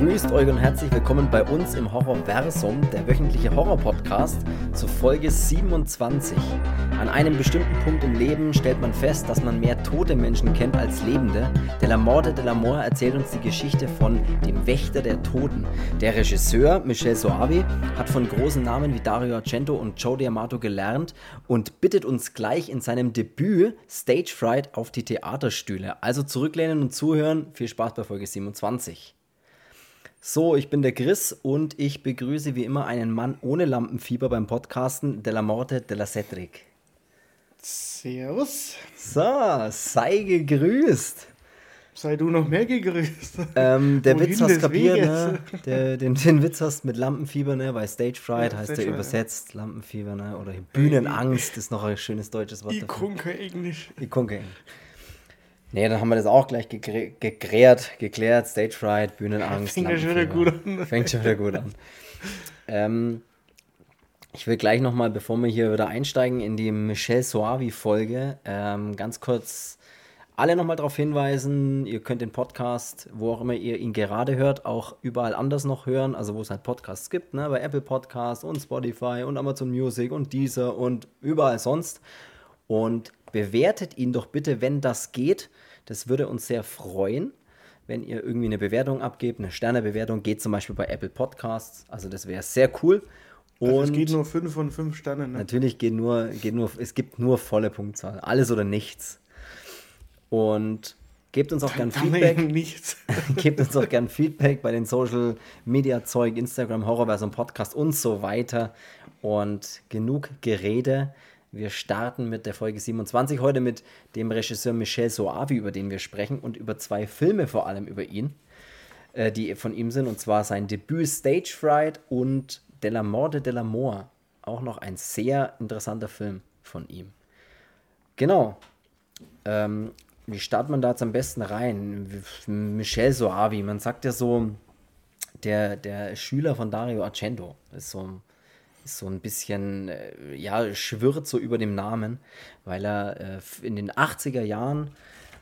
Grüßt euch und herzlich willkommen bei uns im Horrorversum, der wöchentliche Horror-Podcast zur Folge 27. An einem bestimmten Punkt im Leben stellt man fest, dass man mehr tote Menschen kennt als lebende. Der La Morte de la Mort erzählt uns die Geschichte von dem Wächter der Toten. Der Regisseur Michel Soavi hat von großen Namen wie Dario Argento und Joe D'Amato gelernt und bittet uns gleich in seinem Debüt Stage Fright auf die Theaterstühle. Also zurücklehnen und zuhören. Viel Spaß bei Folge 27. So, ich bin der Chris und ich begrüße wie immer einen Mann ohne Lampenfieber beim Podcasten de la Morte de la Cedric. Servus. So, sei gegrüßt. Sei du noch mehr gegrüßt. Ähm, der Witz hast kapiert, ne? Der, den, den Witz hast mit Lampenfieber, ne? Weil Stage Fright ja, heißt der übersetzt, ja. Lampenfieber, ne? Oder Bühnenangst ist noch ein schönes deutsches Wort. Ikunke Englisch. Ikunke Nee, dann haben wir das auch gleich geklärt, geklärt, Stage Fright, Bühnenangst. Fängt schon wieder gut an. Fängt schon wieder gut an. ähm, ich will gleich nochmal, bevor wir hier wieder einsteigen in die Michelle Soavi-Folge, ähm, ganz kurz alle nochmal darauf hinweisen, ihr könnt den Podcast, wo auch immer ihr ihn gerade hört, auch überall anders noch hören, also wo es halt Podcasts gibt, ne? bei Apple Podcasts und Spotify und Amazon Music und Deezer und überall sonst. Und bewertet ihn doch bitte, wenn das geht. Das würde uns sehr freuen, wenn ihr irgendwie eine Bewertung abgebt. Eine Sternebewertung geht zum Beispiel bei Apple Podcasts. Also das wäre sehr cool. Und also es geht nur 5 von 5 Sternen. Ne? Natürlich geht nur, geht nur, es gibt nur volle Punktzahl. Alles oder nichts. Und gebt uns auch gern Feedback. Nichts. gebt uns auch gern Feedback bei den Social Media Zeug, Instagram, Horrorversum Podcast und so weiter. Und genug Gerede. Wir starten mit der Folge 27 heute mit dem Regisseur Michel Soavi, über den wir sprechen und über zwei Filme vor allem über ihn, äh, die von ihm sind, und zwar sein Debüt Stage Fright und De la Morte de l'Amour. Auch noch ein sehr interessanter Film von ihm. Genau. Ähm, wie startet man da jetzt am besten rein? Michel Soavi, man sagt ja so, der, der Schüler von Dario Argento. Ist so ein so ein bisschen, äh, ja, schwirrt so über dem Namen, weil er äh, in den 80er Jahren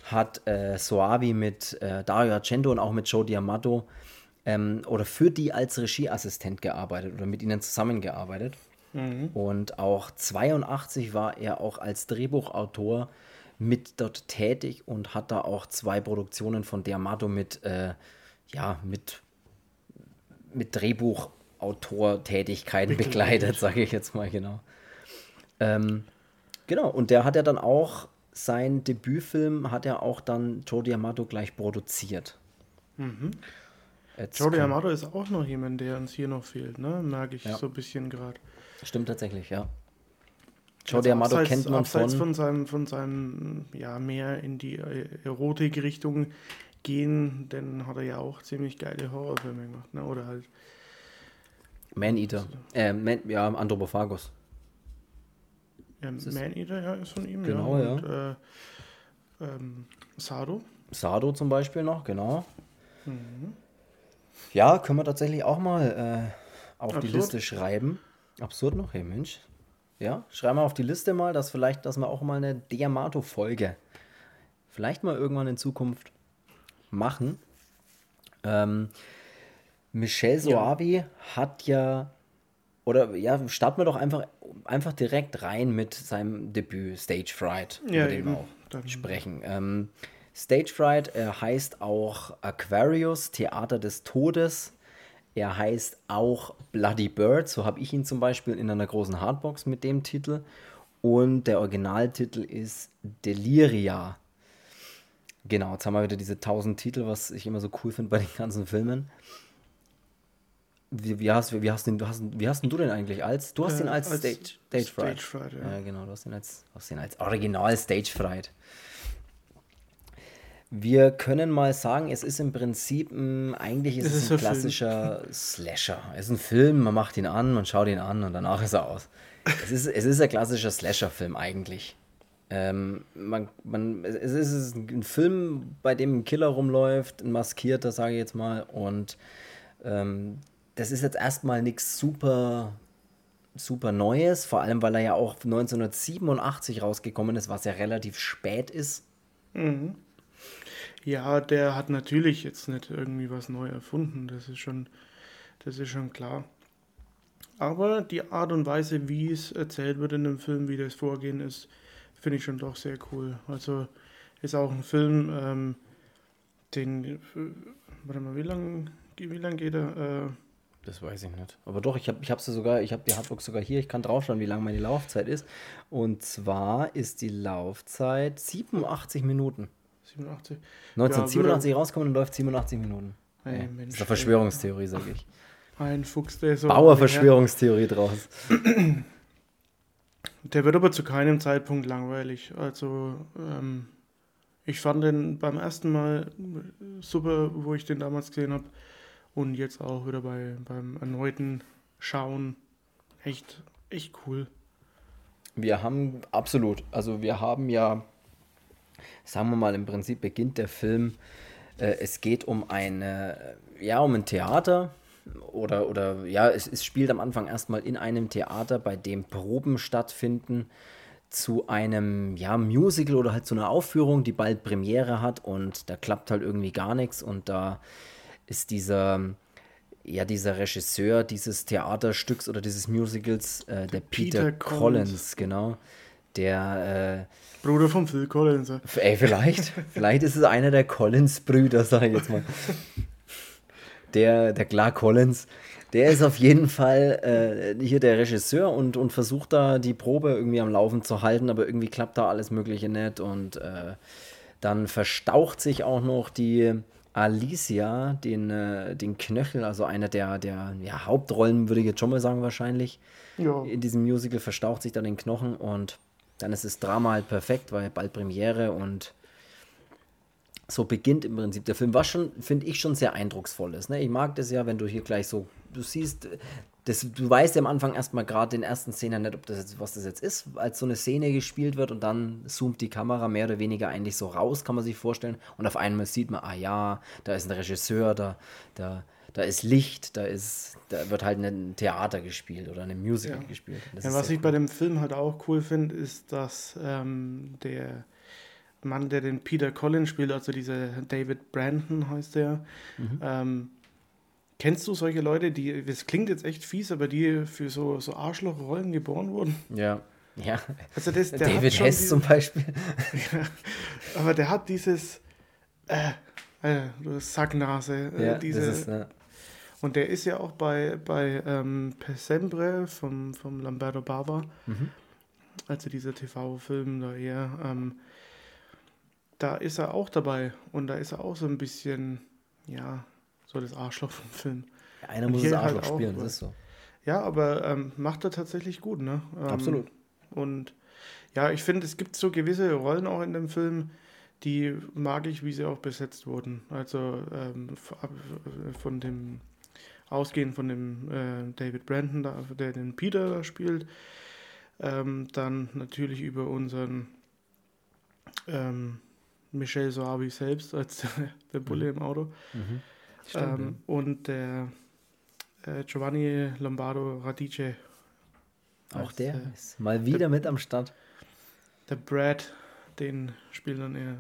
hat äh, Soavi mit äh, Dario Argento und auch mit Joe D'Amato ähm, oder für die als Regieassistent gearbeitet oder mit ihnen zusammengearbeitet. Mhm. Und auch 82 war er auch als Drehbuchautor mit dort tätig und hat da auch zwei Produktionen von D'Amato mit, äh, ja, mit, mit Drehbuch Autortätigkeiten begleitet, sage ich jetzt mal genau. Ähm, genau, und der hat ja dann auch sein Debütfilm hat er auch dann Joe D'Amato gleich produziert. Mhm. Joe D'Amato ist auch noch jemand, der uns hier noch fehlt, ne? Merke ich ja. so ein bisschen gerade. Stimmt tatsächlich, ja. Joe also D'Amato kennt man von... von seinem, von seinem, ja, mehr in die Erotik-Richtung gehen, denn hat er ja auch ziemlich geile Horrorfilme gemacht, ne? Oder halt Man-Eater. Äh, Man, ja, Anthropophagus. Ja, Man-Eater, ja, ist von ihm. Genau, ja. Und, ja. Äh, ähm, Sado. Sado zum Beispiel noch, genau. Mhm. Ja, können wir tatsächlich auch mal äh, auf Absurd. die Liste schreiben. Absurd noch, hey Mensch. Ja, schreiben wir auf die Liste mal, dass vielleicht, dass wir auch mal eine Diamato-Folge vielleicht mal irgendwann in Zukunft machen. Ähm, Michel Soavi ja. hat ja, oder ja, starten wir doch einfach, einfach direkt rein mit seinem Debüt Stage Fright, ja, über den wir auch Dann. sprechen. Ähm, Stage Fright äh, heißt auch Aquarius, Theater des Todes. Er heißt auch Bloody Bird, so habe ich ihn zum Beispiel in einer großen Hardbox mit dem Titel. Und der Originaltitel ist Deliria. Genau, jetzt haben wir wieder diese 1000 Titel, was ich immer so cool finde bei den ganzen Filmen. Wie, wie, hast, wie, hast den, hast, wie hast du den eigentlich als? Du hast äh, ihn als, als Stage, Stage. Stage Fright ja. ja. genau, du hast ihn als, hast ihn als Original Stage Fright. Wir können mal sagen, es ist im Prinzip ein, eigentlich ist es, ist ein klassischer Film. Slasher. Es ist ein Film, man macht ihn an, man schaut ihn an und danach ist er aus. es, ist, es ist ein klassischer Slasher-Film eigentlich. Ähm, man, man, es ist ein Film, bei dem ein Killer rumläuft, ein maskierter, sage ich jetzt mal, und ähm, das ist jetzt erstmal nichts super, super Neues, vor allem weil er ja auch 1987 rausgekommen ist, was ja relativ spät ist. Mhm. Ja, der hat natürlich jetzt nicht irgendwie was neu erfunden, das ist schon, das ist schon klar. Aber die Art und Weise, wie es erzählt wird in dem Film, wie das Vorgehen ist, finde ich schon doch sehr cool. Also ist auch ein Film, ähm, den, äh, warte mal, wie lange wie lang geht er? Äh, das weiß ich nicht. Aber doch, ich habe ich sie sogar, ich habe die Hardbox sogar hier, ich kann draufschauen, wie lange meine Laufzeit ist. Und zwar ist die Laufzeit 87 Minuten. 87. 1987 ja, rauskommen und läuft 87 Minuten. Hey, ja, Mensch, das ist eine Verschwörungstheorie, sage ich. Ein Fuchs, der so. Bauer-Verschwörungstheorie draus. Der wird aber zu keinem Zeitpunkt langweilig. Also, ähm, ich fand den beim ersten Mal super, wo ich den damals gesehen habe. Und jetzt auch wieder bei, beim erneuten Schauen. Echt, echt cool. Wir haben absolut, also wir haben ja, sagen wir mal, im Prinzip beginnt der Film. Äh, es geht um eine, ja, um ein Theater, oder, oder ja, es, es spielt am Anfang erstmal in einem Theater, bei dem Proben stattfinden zu einem ja, Musical oder halt zu einer Aufführung, die bald Premiere hat und da klappt halt irgendwie gar nichts und da ist dieser ja dieser Regisseur dieses Theaterstücks oder dieses Musicals äh, der Peter, Peter Collins. Collins, genau, der äh, Bruder von Phil Collins. Ey, vielleicht, vielleicht ist es einer der Collins-Brüder, sag ich jetzt mal der, der Clark Collins, der ist auf jeden Fall äh, hier der Regisseur und, und versucht da die Probe irgendwie am Laufen zu halten, aber irgendwie klappt da alles Mögliche nicht und äh, dann verstaucht sich auch noch die Alicia, den, äh, den Knöchel, also eine der, der ja, Hauptrollen, würde ich jetzt schon mal sagen, wahrscheinlich. Ja. In diesem Musical verstaucht sich da den Knochen und dann ist das Drama halt perfekt, weil bald Premiere und so beginnt im Prinzip der Film, was schon, finde ich, schon sehr eindrucksvoll ist. Ne? Ich mag das ja, wenn du hier gleich so, du siehst, das, du weißt ja am Anfang erstmal gerade den ersten Szenen nicht, ob das jetzt, was das jetzt ist, als so eine Szene gespielt wird und dann zoomt die Kamera mehr oder weniger eigentlich so raus, kann man sich vorstellen. Und auf einmal sieht man, ah ja, da ist ein Regisseur, da, da, da ist Licht, da ist, da wird halt ein Theater gespielt oder ein Musical ja. gespielt. Ja, was ich cool. bei dem Film halt auch cool finde, ist, dass ähm, der Mann, der den Peter Collins spielt, also dieser David Brandon heißt der. Mhm. Ähm, kennst du solche Leute, die, das klingt jetzt echt fies, aber die für so, so Arschlochrollen geboren wurden? Ja. Ja. Also das, David Hess diese, zum Beispiel. ja, aber der hat dieses äh, äh, Sacknase. Äh, ja, diese, ist, ja. Und der ist ja auch bei, bei ähm, Pesembre vom, vom Lamberto Bava, mhm. also dieser TV-Film da eher. Ähm, da ist er auch dabei und da ist er auch so ein bisschen, ja, so das Arschloch vom Film. Ja, einer muss das Arschloch halt spielen, das ist so. Ja, aber ähm, macht er tatsächlich gut, ne? Ähm, Absolut. Und ja, ich finde, es gibt so gewisse Rollen auch in dem Film, die mag ich, wie sie auch besetzt wurden. Also ähm, von dem Ausgehen von dem äh, David Brandon, der den Peter da spielt. Ähm, dann natürlich über unseren ähm, Michel Soavi selbst als der Bulle mhm. im Auto. Mhm. Stimmt, ähm, ja. Und der äh, Giovanni Lombardo Radice. Auch der äh, ist mal wieder der, mit am Start. Der Brad, den spielt dann er.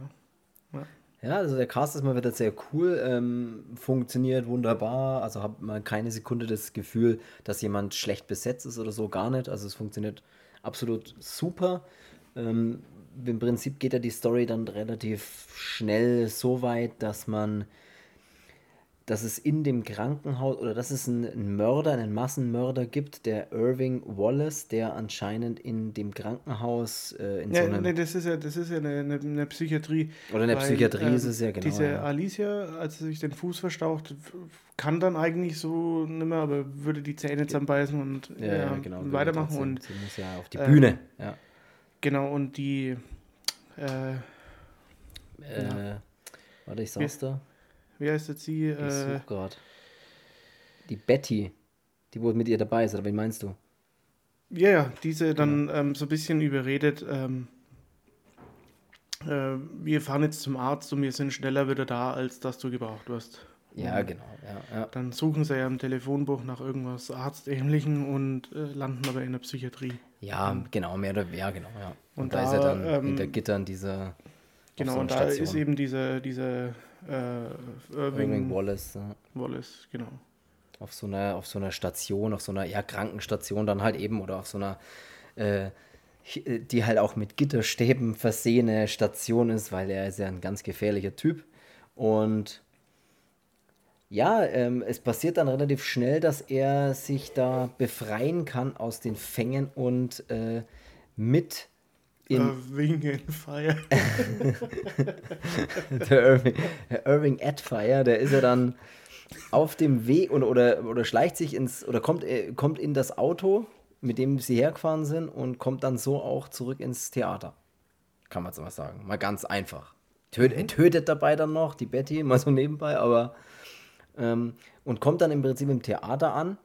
Ja. ja. also der Cast ist mal wieder sehr cool, ähm, funktioniert wunderbar. Also habe mal keine Sekunde das Gefühl, dass jemand schlecht besetzt ist oder so, gar nicht. Also es funktioniert absolut super. Ähm, im Prinzip geht ja die Story dann relativ schnell so weit, dass man, dass es in dem Krankenhaus oder dass es einen Mörder, einen Massenmörder gibt, der Irving Wallace, der anscheinend in dem Krankenhaus äh, in ja, so einem. Nee, das ist ja, das ist ja eine, eine, eine Psychiatrie. Oder eine Psychiatrie ähm, ist es ja genau. Diese ja. Alicia, als sie sich den Fuß verstaucht, kann dann eigentlich so nicht mehr, aber würde die Zähne zusammenbeißen und ja, ja, genau, weitermachen. Und, sie muss ja auf die Bühne, ähm, ja. Genau, und die. Äh, äh, warte, ich sag's da. Wie heißt jetzt sie? Ich äh, grad. Die Betty, die wohl mit ihr dabei ist, oder wen meinst du? Ja, ja, diese dann genau. ähm, so ein bisschen überredet. Ähm, äh, wir fahren jetzt zum Arzt und wir sind schneller wieder da, als dass du gebraucht wirst. Ja, genau. Ja, ja. Dann suchen sie ja im Telefonbuch nach irgendwas Arztähnlichem und äh, landen aber in der Psychiatrie. Ja, genau, mehr oder weniger, genau, ja. Und, und da, da, ist er dann ähm, hinter Gittern dieser Genau, so und da Station. ist eben diese, diese äh, Irving, Irving Wallace. Ja. Wallace, genau. auf so einer, auf so einer Station, auf so einer ja, Krankenstation dann halt eben oder auf so einer, äh, hi- die halt auch mit Gitterstäben versehene Station ist, weil er ist ja ein ganz gefährlicher Typ. Und ja, ähm, es passiert dann relativ schnell, dass er sich da befreien kann aus den Fängen und äh, mit in Irving in Fire. der Irving, der Irving Adfire, der ist ja dann auf dem Weg oder, oder, oder schleicht sich ins oder kommt, äh, kommt in das Auto, mit dem sie hergefahren sind und kommt dann so auch zurück ins Theater. Kann man so was sagen. Mal ganz einfach. Töt, Er tötet dabei dann noch die Betty, mal so nebenbei, aber ähm, und kommt dann im Prinzip im Theater an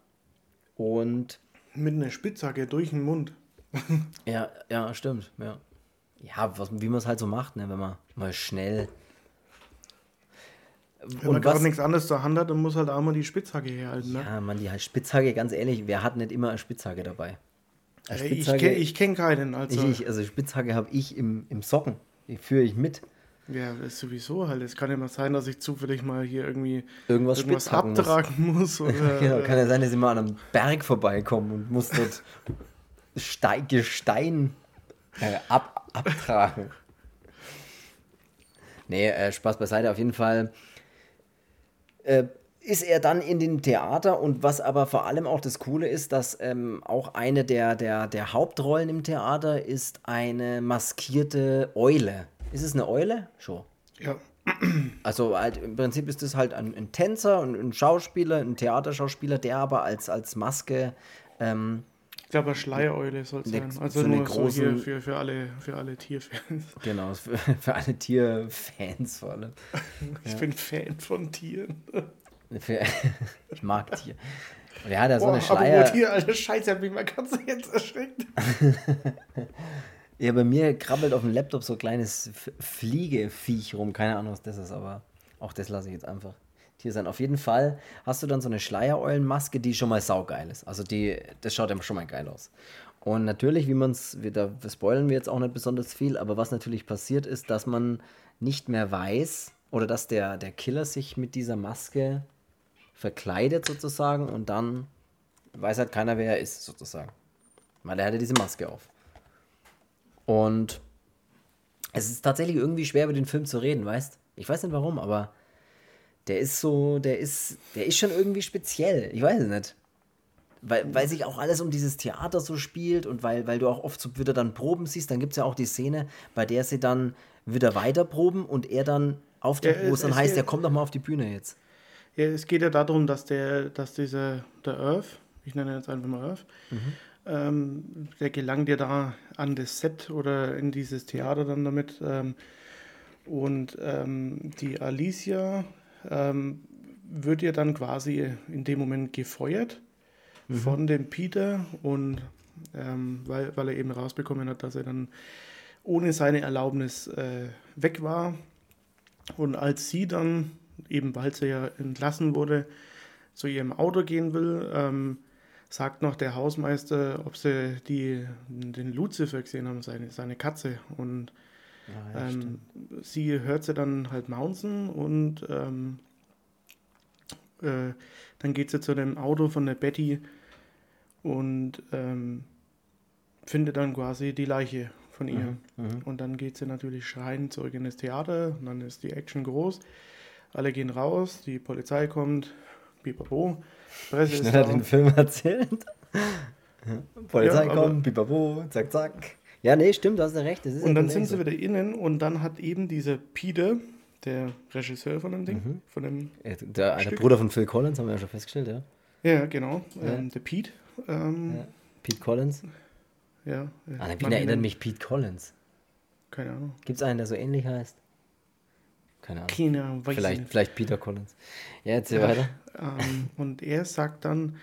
und Mit einer Spitzhacke durch den Mund. ja, ja, stimmt, ja. Ja, was, wie man es halt so macht, ne, wenn man mal schnell. Wenn man gerade nichts anderes zur Hand hat, dann muss halt auch mal die Spitzhacke herhalten. Ne? Ja, man, die Spitzhacke, ganz ehrlich, wer hat nicht immer eine Spitzhacke dabei? Eine Ey, ich kenne kenn keinen. Also, ich, ich, also Spitzhacke habe ich im, im Socken. Die führe ich mit. Ja, ist sowieso halt. Es kann ja mal sein, dass ich zufällig mal hier irgendwie Irgendwas, irgendwas spitzhacken muss. abtragen muss. oder, Genau, kann ja sein, dass ich mal an einem Berg vorbeikommen und muss dort Stein, Gestein äh, ab, abtragen. Nee, äh, Spaß beiseite. Auf jeden Fall äh, ist er dann in den Theater und was aber vor allem auch das Coole ist, dass ähm, auch eine der, der, der Hauptrollen im Theater ist eine maskierte Eule. Ist es eine Eule? Schon. ja. Also halt, im Prinzip ist es halt ein, ein Tänzer und ein Schauspieler, ein Theaterschauspieler, der aber als, als Maske ähm, Ich glaube, eine Schleiereule soll es sein. Also so eine nur so hier für, für, alle, für alle Tierfans. Genau, für, für alle Tierfans vor allem. Ich bin Fan von Tieren. Für, ich mag Tier. Und er hat ja so Boah, eine aber Schleier. Tier, alter Scheiße, hat mich mal ganz jetzt erschreckt. Ja, bei mir krabbelt auf dem Laptop so ein kleines Fliegeviech rum. Keine Ahnung, was das ist, aber auch das lasse ich jetzt einfach hier sein. Auf jeden Fall hast du dann so eine Schleiereulenmaske, die schon mal saugeil ist. Also die, das schaut ja schon mal geil aus. Und natürlich, wie man es, da spoilern wir jetzt auch nicht besonders viel, aber was natürlich passiert ist, dass man nicht mehr weiß oder dass der, der Killer sich mit dieser Maske verkleidet sozusagen und dann weiß halt keiner, wer er ist sozusagen. Weil er hatte diese Maske auf. Und es ist tatsächlich irgendwie schwer, über den Film zu reden, weißt? Ich weiß nicht warum, aber der ist so, der ist, der ist schon irgendwie speziell. Ich weiß es nicht. Weil, weil sich auch alles um dieses Theater so spielt und weil, weil du auch oft so wieder dann Proben siehst, dann gibt es ja auch die Szene, bei der sie dann wieder weiter proben und er dann auf die, Ja, wo es dann heißt, er kommt doch mal auf die Bühne jetzt. Ja, es geht ja darum, dass der, dass dieser, der Earth, ich nenne ihn jetzt einfach mal Earth, ähm, der gelangt ja da an das Set oder in dieses Theater dann damit. Ähm, und ähm, die Alicia ähm, wird ja dann quasi in dem Moment gefeuert von dem Peter und ähm, weil, weil er eben rausbekommen hat, dass er dann ohne seine Erlaubnis äh, weg war. Und als sie dann, eben weil sie ja entlassen wurde, zu ihrem Auto gehen will, ähm, sagt noch der Hausmeister, ob sie die, den Lucifer gesehen haben, seine, seine Katze. Und ähm, sie hört sie dann halt maunzen und ähm, äh, dann geht sie zu dem Auto von der Betty und ähm, findet dann quasi die Leiche von ihr. Und dann geht sie natürlich schreiend zurück in das Theater und dann ist die Action groß. Alle gehen raus, die Polizei kommt, pipapo, Schneller den Film erzählt. Polizei Ja, kommt, pipapo, zack, zack. Ja, nee, stimmt, du hast ja recht. Und ja dann sind sie wieder innen und dann hat eben dieser Peter, der Regisseur von dem Ding, von dem. Äh, Der, Stück. Bruder von Phil Collins, haben wir ja schon festgestellt, ja. ja genau, ähm, der Pete. Ähm, Ja. Pete Collins. ja. ja An wen erinnert mich Pete Collins? Keine Ahnung. Gibt es einen, der so ähnlich heißt? Keine Ahnung. Keine Ahnung, Vielleicht, vielleicht Peter Collins. Ja, erzähl weiter. Ähm, und er sagt dann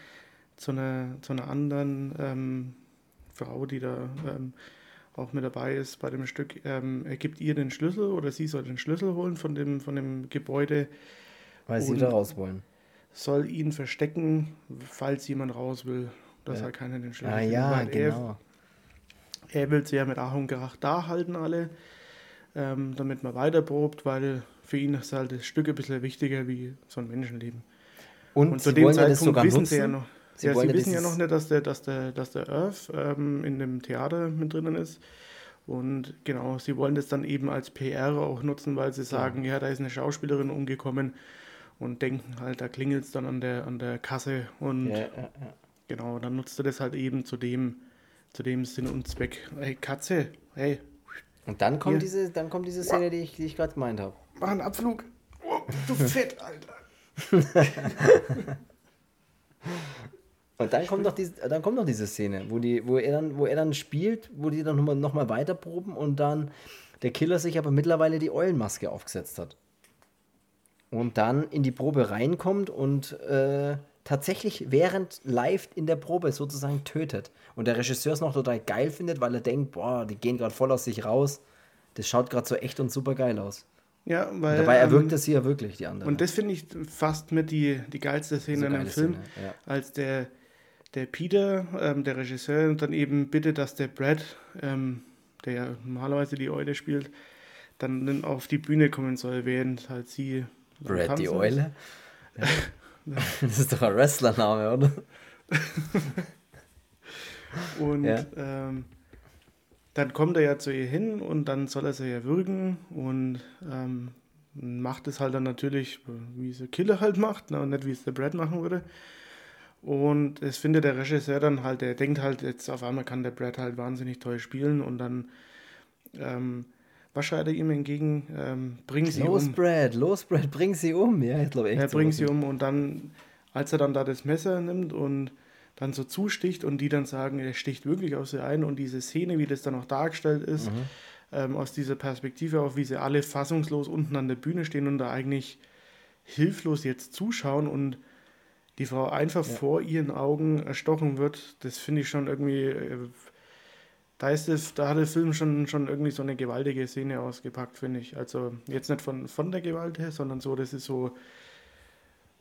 zu einer, zu einer anderen ähm, Frau, die da ähm, auch mit dabei ist bei dem Stück, ähm, er gibt ihr den Schlüssel oder sie soll den Schlüssel holen von dem, von dem Gebäude, Weil sie da raus wollen. soll ihn verstecken, falls jemand raus will, dass Ja. halt keiner den Schlüssel Ah findet, ja, weil er, genau. er will sie ja mit Ach und Krach da halten alle. Ähm, damit man weiterprobt, weil für ihn ist halt das Stück ein bisschen wichtiger wie so ein Menschenleben. Und, Und zu dem Zeitpunkt wissen sie ja noch. Sie, ja, sie wissen ja noch nicht, dass der, dass der, dass der Earth ähm, in dem Theater mit drinnen ist. Und genau, sie wollen das dann eben als PR auch nutzen, weil sie sagen, ja, ja da ist eine Schauspielerin umgekommen und denken halt, da klingelt es dann an der, an der Kasse und ja, genau, dann nutzt er das halt eben zu dem, zu dem Sinn und Zweck. Hey, Katze, hey. Und dann kommt, diese, dann kommt diese Szene, die ich, die ich gerade gemeint habe. Mach einen Abflug. Oh, du Fett, Alter. Und dann kommt, noch die, dann kommt noch diese Szene, wo, die, wo, er dann, wo er dann spielt, wo die dann nochmal noch mal weiterproben und dann der Killer sich aber mittlerweile die Eulenmaske aufgesetzt hat. Und dann in die Probe reinkommt und äh, tatsächlich während live in der Probe sozusagen tötet. Und der Regisseur es noch total geil findet, weil er denkt, boah, die gehen gerade voll aus sich raus. Das schaut gerade so echt und super geil aus. Ja, weil. Und dabei erwirkt ähm, es hier wirklich, die andere. Und das finde ich fast mit die, die geilste Szene so in dem Film, Szene, ja. als der der Peter, ähm, der Regisseur, dann eben bittet, dass der Brad, ähm, der ja normalerweise die Eule spielt, dann auf die Bühne kommen soll, während halt sie. Brad die Eule? Ja. das ist doch ein Wrestlername, oder? und ja. ähm, dann kommt er ja zu ihr hin und dann soll er sie ja würgen und ähm, macht es halt dann natürlich, wie es der Killer halt macht, ne, und nicht wie es der Brad machen würde. Und es findet der Regisseur dann halt, der denkt halt, jetzt auf einmal kann der Brad halt wahnsinnig toll spielen und dann, ähm, was schreit er ihm entgegen? Ähm, bring sie los, um. Brad, los, Brad, bring sie um. Ja, ich glaube echt. Er so bringt sie um und dann, als er dann da das Messer nimmt und dann so zusticht und die dann sagen, er sticht wirklich auf sie ein und diese Szene, wie das dann auch dargestellt ist, mhm. ähm, aus dieser Perspektive auch, wie sie alle fassungslos unten an der Bühne stehen und da eigentlich hilflos jetzt zuschauen und die Frau einfach ja. vor ihren Augen erstochen wird, das finde ich schon irgendwie. Da, ist es, da hat der Film schon, schon irgendwie so eine gewaltige Szene ausgepackt, finde ich. Also jetzt nicht von, von der Gewalt her, sondern so, das ist so.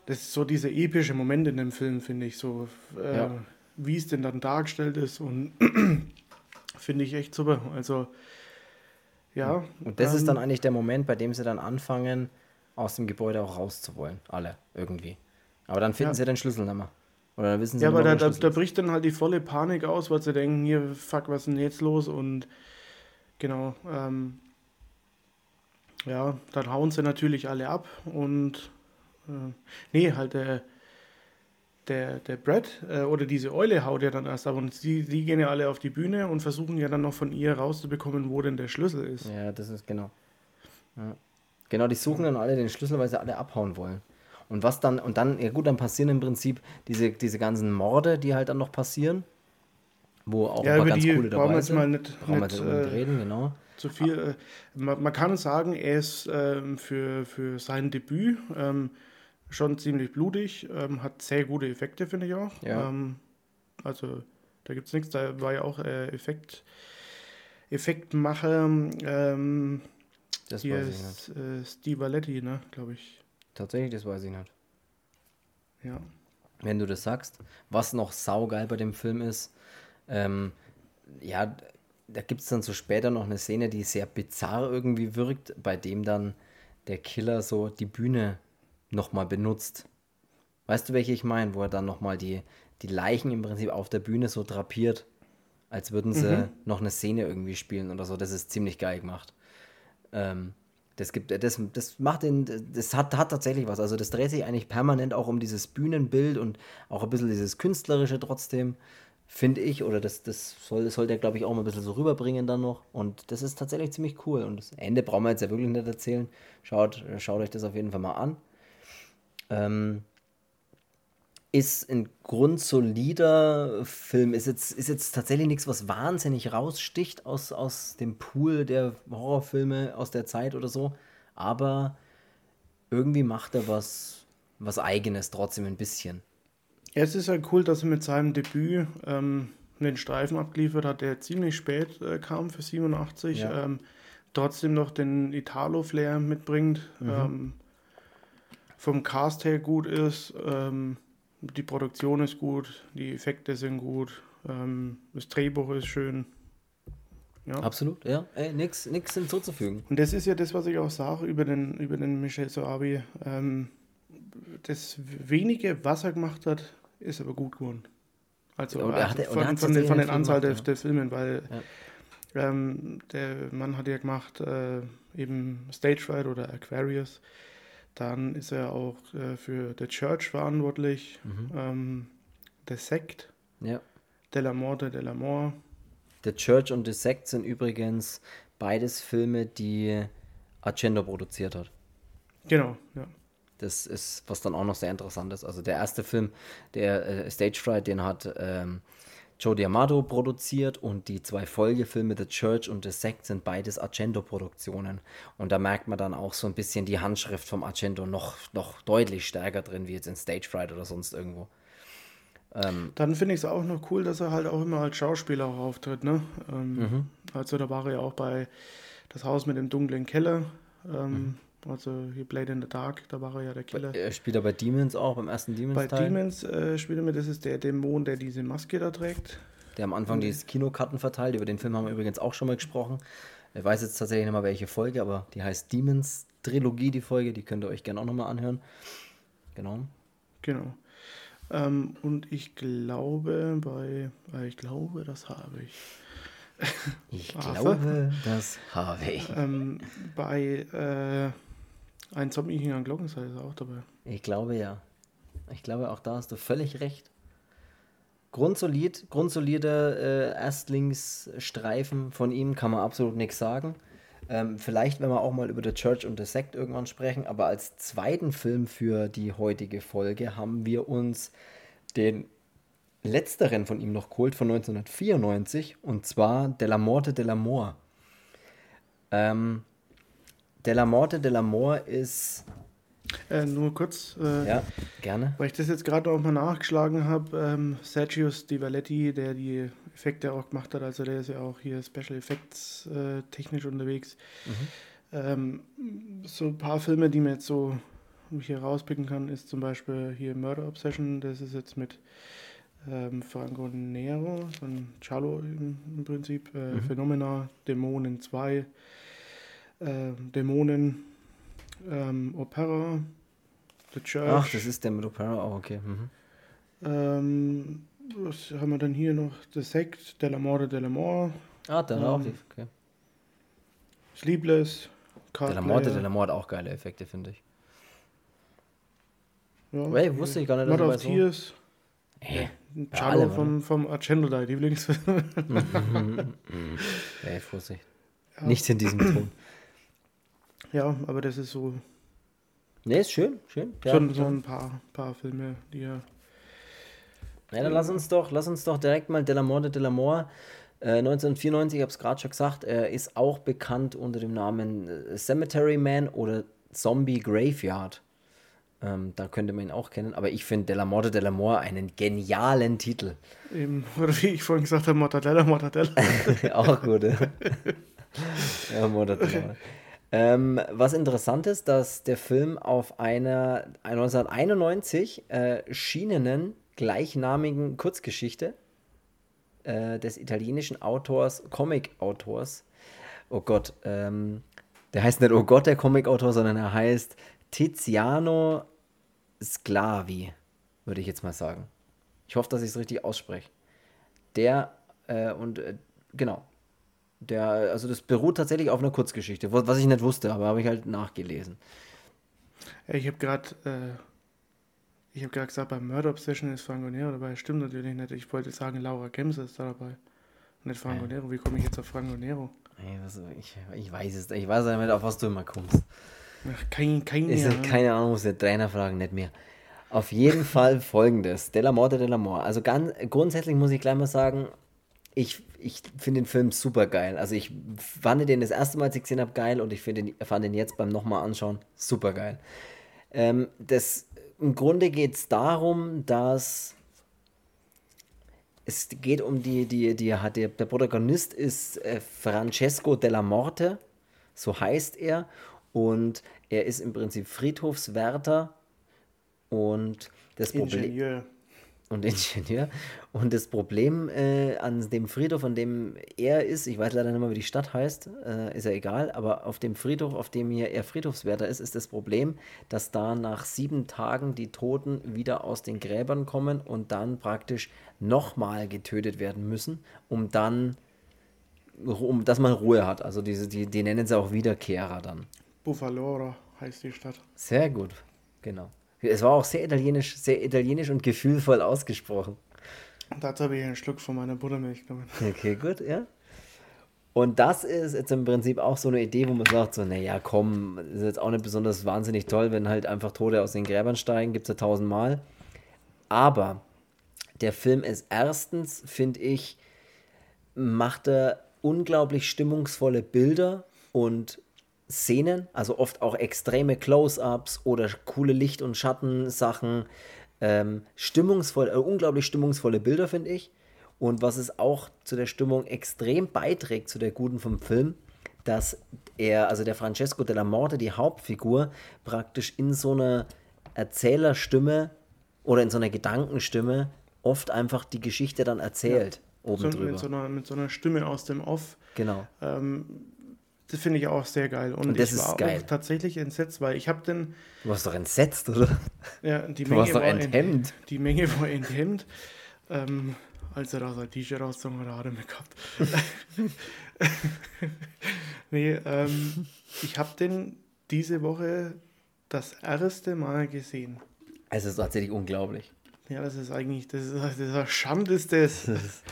Das ist so dieser epische Moment in dem Film, finde ich. So, äh, ja. wie es denn dann dargestellt ist und finde ich echt super. Also, ja. Und das ähm, ist dann eigentlich der Moment, bei dem sie dann anfangen, aus dem Gebäude auch rauszuwollen. Alle, irgendwie. Aber dann finden ja. sie den Schlüssel nicht mehr. Oder wissen sie Ja, aber da, da, da, bricht dann halt die volle Panik aus, weil sie denken, hier, fuck, was ist denn jetzt los? Und genau, ähm, ja, dann hauen sie natürlich alle ab und äh, nee, halt der, der, der Brad äh, oder diese Eule haut ja dann erst ab und die, die gehen ja alle auf die Bühne und versuchen ja dann noch von ihr rauszubekommen, wo denn der Schlüssel ist. Ja, das ist genau. Ja. Genau, die suchen dann alle den Schlüssel, weil sie alle abhauen wollen. Und was dann, und dann, ja gut, dann passieren im Prinzip diese, diese ganzen Morde, die halt dann noch passieren, wo auch ja, ein paar ganz coole dabei sind. Mal nicht, brauchen nicht, wir nicht äh, reden, genau. Zu viel. Äh, man, man, kann sagen, er ist ähm, für, für sein Debüt ähm, schon ziemlich blutig, ähm, hat sehr gute Effekte, finde ich auch. Ja. Ähm, also da gibt es nichts, da war ja auch äh, Effekt, Effektmacher. Ähm, das hier ist äh, Steve Valetti, ne, glaube ich. Tatsächlich, das weiß ich nicht. Ja. Wenn du das sagst, was noch saugeil bei dem Film ist, ähm, ja, da gibt es dann so später noch eine Szene, die sehr bizarr irgendwie wirkt, bei dem dann der Killer so die Bühne nochmal benutzt. Weißt du, welche ich meine? Wo er dann nochmal die, die Leichen im Prinzip auf der Bühne so drapiert, als würden sie mhm. noch eine Szene irgendwie spielen oder so. Das ist ziemlich geil gemacht. Ähm, das gibt, das, das macht den, das hat, hat tatsächlich was. Also das dreht sich eigentlich permanent auch um dieses Bühnenbild und auch ein bisschen dieses Künstlerische trotzdem, finde ich. Oder das, das soll, soll der, glaube ich, auch mal ein bisschen so rüberbringen dann noch. Und das ist tatsächlich ziemlich cool. Und das Ende brauchen wir jetzt ja wirklich nicht erzählen. Schaut, schaut euch das auf jeden Fall mal an. Ähm, ist ein grundsolider Film. Ist jetzt, ist jetzt tatsächlich nichts, was wahnsinnig raussticht aus, aus dem Pool der Horrorfilme aus der Zeit oder so. Aber irgendwie macht er was, was Eigenes trotzdem ein bisschen. Ja, es ist ja cool, dass er mit seinem Debüt ähm, den Streifen abgeliefert hat, der ziemlich spät äh, kam für 87. Ja. Ähm, trotzdem noch den Italo-Flair mitbringt. Mhm. Ähm, vom Cast her gut ist. Ähm, die Produktion ist gut, die Effekte sind gut, ähm, das Drehbuch ist schön. Ja. Absolut, ja. Ey, nix, nix hinzuzufügen. Und das ist ja das, was ich auch sage über den, über den Michel Soavi. Ähm, das wenige, was er gemacht hat, ist aber gut geworden. Also, Und also hat- von, hat von, den, von den Anzahl viel der, gemacht, der Filmen, weil Ja. ähm, der Mann hat ja gemacht äh, eben Stage Fright oder Aquarius. Dann ist er auch äh, für The Church verantwortlich. Mhm. Ähm, The Sect, Ja. De la Morte, De la Mort. The Church und The Sect sind übrigens beides Filme, die Argento produziert hat. Genau, ja. Das ist, was dann auch noch sehr interessant ist. Also der erste Film, der äh, Stage Fright, den hat ähm, Joe D'Amato produziert und die zwei Folgefilme The Church und The Sect sind beides Argento-Produktionen. Und da merkt man dann auch so ein bisschen die Handschrift vom Argento noch, noch deutlich stärker drin, wie jetzt in Stage Fright oder sonst irgendwo. Dann finde ich es auch noch cool, dass er halt auch immer als Schauspieler auch auftritt. Ne? Ähm, Mhm. Also da war er ja auch bei Das Haus mit dem dunklen Keller. Ähm, Mhm. Also hier Blade in the Dark, da war er ja der Killer. Er spielt er bei Demons auch, beim ersten Bei Demons-Teil. Demons äh, spielt er mit, das ist der Dämon, der diese Maske da trägt. Der am Anfang die Kinokarten verteilt. Über den Film haben wir übrigens auch schon mal gesprochen. Ich weiß jetzt tatsächlich nicht mal welche Folge, aber die heißt Demons Trilogie, die Folge. Die könnt ihr euch gerne auch nochmal anhören. Genau. Genau. Ähm, und ich glaube, bei, äh, ich glaube, das habe ich. Ich glaube, das habe ich. Ähm, bei äh, Ein Zombie an Glockenseil ist auch dabei. Ich glaube ja. Ich glaube, auch da hast du völlig recht. Grundsolid, grundsolide äh, Erstlingsstreifen von ihm kann man absolut nichts sagen. Ähm, vielleicht, wenn wir auch mal über The Church und The Sect irgendwann sprechen, aber als zweiten Film für die heutige Folge haben wir uns den letzteren von ihm noch geholt, von 1994, und zwar De la Morte de l'Amor. Ähm, de la Morte de l'Amor ist, Äh, nur kurz, äh, ja, gerne. weil ich das jetzt gerade auch mal nachgeschlagen habe, ähm, Sergio Stivaletti, der die Effekte auch gemacht hat, also der ist ja auch hier Special Effects äh, technisch unterwegs. Ähm, so ein paar Filme, die mir jetzt so hier rauspicken kann, ist zum Beispiel hier Murder Obsession, das ist jetzt mit ähm, Franco Nero von Charlo im, im Prinzip, äh, Phenomena, Dämonen 2, äh, Dämonen, ähm, Opera, The Church. Ach, das ist der mit Opera, oh, okay. Mhm. Ähm, was haben wir dann hier noch? The Sect, De la Morte de la Mort, Ah, auch Ähm, die, okay. Sleepless, De la Morte, De la Morte hat auch geile Effekte, finde ich. Ja, Ey, wusste ich gar nicht, dass er of so- Tears. Äh, bei Charlo allem, vom, vom Argento, dein Lieblingsfilm. ey, Vorsicht. Ja. Nicht in diesem Ton. Ja, aber das ist so, Ne, ist schön, schön. Ja, so, so ein paar, paar Filme, die ja. Ja, dann lass uns doch, lass uns doch direkt mal De la Morte de la Mort. Äh, 1994, ich habe es gerade schon gesagt, er ist auch bekannt unter dem Namen äh, Cemetery Man oder Zombie Graveyard. Ähm, da könnte man ihn auch kennen, aber ich finde De la Morte de la Mort einen genialen Titel. Eben, oder wie ich vorhin gesagt habe, Mortadella, Mortadella. auch gut. ja. ja, Morte de la Mort. Ähm, was interessant ist, dass der Film auf einer 1991 äh, erschienenen gleichnamigen Kurzgeschichte äh, des italienischen Autors, Comic-Autors, oh Gott, ähm, der heißt nicht Oh Gott, der Comic-Autor, sondern er heißt Tiziano Sclavi, würde ich jetzt mal sagen. Ich hoffe, dass ich es richtig ausspreche. Der, äh, und äh, genau, der, also das beruht tatsächlich auf einer Kurzgeschichte, was ich nicht wusste, aber habe ich halt nachgelesen. Ich habe gerade äh, ich habe gerade gesagt, bei Murder Obsession ist Franco Nero dabei. Stimmt natürlich nicht. Ich wollte sagen, Laura Gemse ist da dabei. Nicht Franco Nero. Wie komme ich jetzt auf Franco Nero? Ey, was, ich, ich weiß es, ich weiß nicht, auf was du immer kommst. Ach, kein, kein Ist mehr. ja keine Ahnung, muss der Trainer fragen, nicht mehr. Auf jeden Fall folgendes: De la Morte de la Mort. Also ganz grundsätzlich muss ich gleich mal sagen, ich, ich finde den Film super geil. Also ich fand den das erste Mal, als ich gesehen habe, geil und ich den, fand den jetzt beim nochmal anschauen super geil. Ähm, das, Im Grunde geht es darum, dass es geht um die, die, die, hat der, Protagonist ist äh, Francesco della Morte, so heißt er, und er ist im Prinzip Friedhofswärter und das Problem. Und Ingenieur. Und das Problem äh, an dem Friedhof, an dem er ist, ich weiß leider nicht mehr, wie die Stadt heißt, äh, ist ja egal, aber auf dem Friedhof, auf dem hier er Friedhofswärter ist, ist das Problem, dass da nach sieben Tagen die Toten wieder aus den Gräbern kommen und dann praktisch nochmal getötet werden müssen, um dann, um, dass man Ruhe hat. Also diese, die, die nennen sie auch Wiederkehrer dann. Buffalora heißt die Stadt. Sehr gut, genau. Es war auch sehr italienisch, sehr italienisch und gefühlvoll ausgesprochen. Dazu habe ich einen Schluck von meiner Buttermilch genommen. Okay, gut, ja. Und das ist jetzt im Prinzip auch so eine Idee, wo man sagt, so, naja, komm, ist jetzt auch nicht besonders wahnsinnig toll, wenn halt einfach Tote aus den Gräbern steigen, gibt es ja tausendmal. Aber der Film ist erstens, finde ich, macht er unglaublich stimmungsvolle Bilder und Szenen, also oft auch extreme Close-ups oder coole Licht- und Schattensachen. Ähm, stimmungsvoll, äh, unglaublich stimmungsvolle Bilder, finde ich. Und was es auch zu der Stimmung extrem beiträgt, zu der guten vom Film, dass er, also der Francesco della Morte, die Hauptfigur, praktisch in so einer Erzählerstimme oder in so einer Gedankenstimme oft einfach die Geschichte dann erzählt. Ja, oben so, drüber. Mit so, einer, mit so einer Stimme aus dem Off. Genau. Ähm, das finde ich auch sehr geil. Und, Und das ich ist war geil. auch tatsächlich entsetzt, weil ich habe den. Du warst doch entsetzt, oder? Ja, die Du Menge warst doch war enthemmt. Ent, die Menge war enthemmt. Ähm, als er da sein T-Shirt rausgezogen hat, hat er mir gehabt. nee, ähm, ich habe den diese Woche das erste Mal gesehen. Es ist tatsächlich unglaublich. Ja, das ist eigentlich, das ist, das ist ist das.